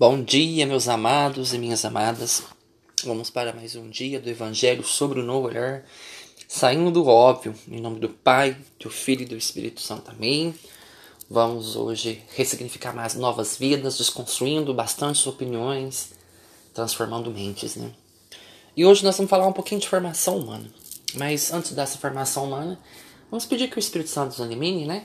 Bom dia, meus amados e minhas amadas. Vamos para mais um dia do Evangelho sobre o novo olhar, saindo do óbvio, em nome do Pai, do Filho e do Espírito Santo. Amém. Vamos hoje ressignificar mais novas vidas, desconstruindo bastantes opiniões, transformando mentes, né? E hoje nós vamos falar um pouquinho de formação humana. Mas antes dessa formação humana, vamos pedir que o Espírito Santo nos elimine, né?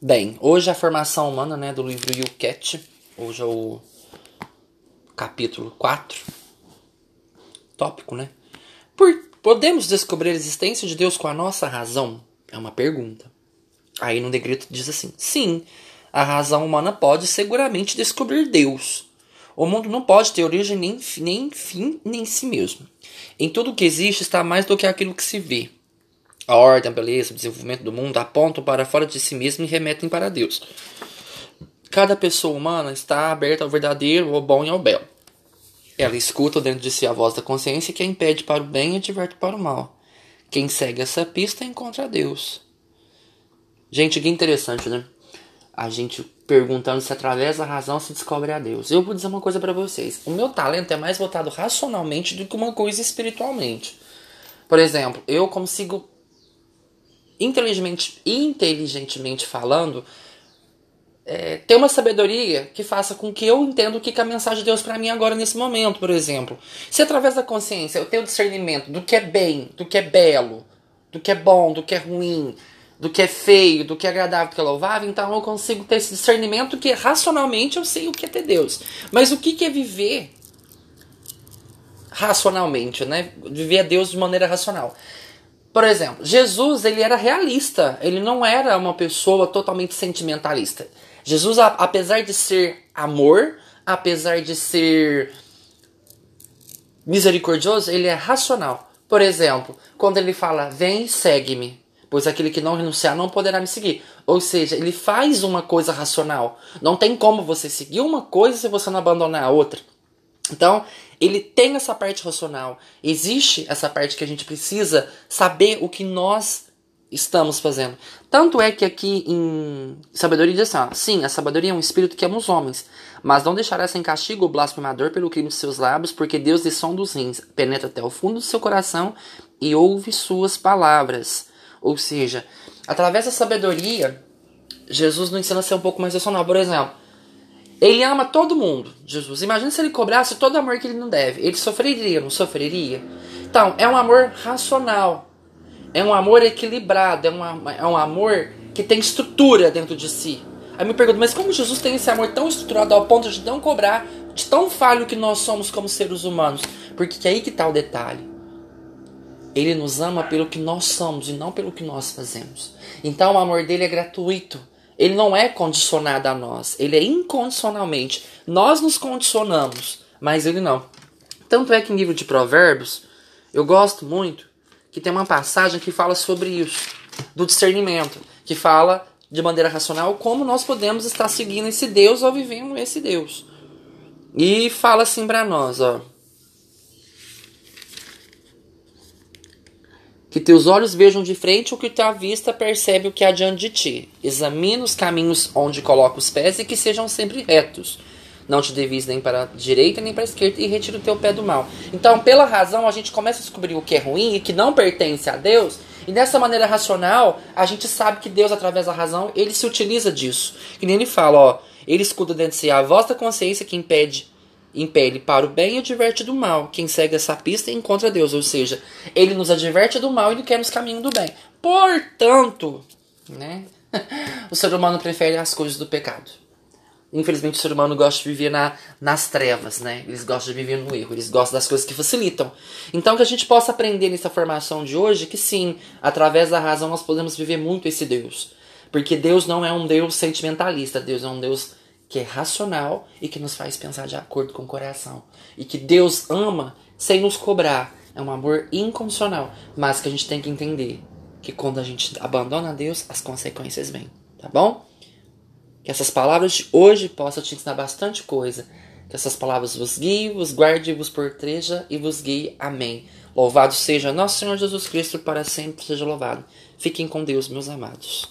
Bem, hoje a formação humana, né, do livro You Cat. Hoje é o capítulo 4. Tópico, né? Por, podemos descobrir a existência de Deus com a nossa razão? É uma pergunta. Aí no decreto diz assim: sim, a razão humana pode seguramente descobrir Deus. O mundo não pode ter origem nem, nem fim, nem si mesmo. Em tudo que existe está mais do que aquilo que se vê. A ordem, a beleza, o desenvolvimento do mundo apontam para fora de si mesmo e remetem para Deus. Cada pessoa humana está aberta ao verdadeiro, ao bom e ao belo. Ela escuta dentro de si a voz da consciência que a impede para o bem e adverte para o mal. Quem segue essa pista encontra Deus. Gente, que interessante, né? A gente perguntando se através da razão se descobre a Deus. Eu vou dizer uma coisa para vocês. O meu talento é mais voltado racionalmente do que uma coisa espiritualmente. Por exemplo, eu consigo inteligentemente, inteligentemente falando, é, ter uma sabedoria que faça com que eu entenda o que, é a mensagem de Deus para mim agora nesse momento, por exemplo. Se através da consciência eu tenho discernimento do que é bem, do que é belo, do que é bom, do que é ruim, do que é feio, do que é agradável, do que é louvável, então eu consigo ter esse discernimento que racionalmente eu sei o que é ter Deus. Mas o que, que é viver racionalmente, né? Viver a Deus de maneira racional. Por exemplo, Jesus ele era realista, ele não era uma pessoa totalmente sentimentalista. Jesus, apesar de ser amor, apesar de ser misericordioso, ele é racional. Por exemplo, quando ele fala, vem segue-me, pois aquele que não renunciar não poderá me seguir. Ou seja, ele faz uma coisa racional. Não tem como você seguir uma coisa se você não abandonar a outra. Então, ele tem essa parte racional. Existe essa parte que a gente precisa saber o que nós estamos fazendo. Tanto é que aqui em Sabedoria diz assim: ó, sim, a sabedoria é um espírito que ama os homens, mas não deixará sem castigo o blasfemador pelo crime de seus lábios, porque Deus lhe som dos rins, penetra até o fundo do seu coração e ouve suas palavras. Ou seja, através da sabedoria, Jesus nos ensina a ser um pouco mais racional. Por exemplo, ele ama todo mundo, Jesus. Imagina se ele cobrasse todo o amor que ele não deve. Ele sofreria, não sofreria? Então, é um amor racional. É um amor equilibrado. É um, é um amor que tem estrutura dentro de si. Aí me pergunto, mas como Jesus tem esse amor tão estruturado ao ponto de não cobrar de tão falho que nós somos como seres humanos? Porque é aí que está o detalhe. Ele nos ama pelo que nós somos e não pelo que nós fazemos. Então o amor dele é gratuito. Ele não é condicionado a nós, ele é incondicionalmente. Nós nos condicionamos, mas ele não. Tanto é que em livro de Provérbios, eu gosto muito que tem uma passagem que fala sobre isso, do discernimento, que fala de maneira racional como nós podemos estar seguindo esse Deus ou vivendo esse Deus. E fala assim para nós, ó. Que teus olhos vejam de frente o que tua vista percebe o que há diante de ti. Examina os caminhos onde coloca os pés e que sejam sempre retos. Não te devies nem para a direita nem para a esquerda e retira o teu pé do mal. Então, pela razão, a gente começa a descobrir o que é ruim e que não pertence a Deus. E dessa maneira racional, a gente sabe que Deus, através da razão, ele se utiliza disso. Que nem ele fala, ó. Ele escuta dentro de si a voz da consciência que impede impele para o bem e adverte do mal. Quem segue essa pista encontra Deus, ou seja, ele nos adverte do mal e ele quer nos caminho do bem. Portanto, né? o ser humano prefere as coisas do pecado. Infelizmente, o ser humano gosta de viver na, nas trevas, né? Eles gostam de viver no erro, eles gostam das coisas que facilitam. Então, que a gente possa aprender nessa formação de hoje que sim, através da razão nós podemos viver muito esse Deus. Porque Deus não é um Deus sentimentalista, Deus é um Deus que é racional e que nos faz pensar de acordo com o coração. E que Deus ama sem nos cobrar. É um amor incondicional, mas que a gente tem que entender que quando a gente abandona Deus, as consequências vêm, tá bom? Que essas palavras de hoje possam te ensinar bastante coisa. Que essas palavras vos guie, vos guarde, vos proteja e vos guie. Amém. Louvado seja nosso Senhor Jesus Cristo, para sempre seja louvado. Fiquem com Deus, meus amados.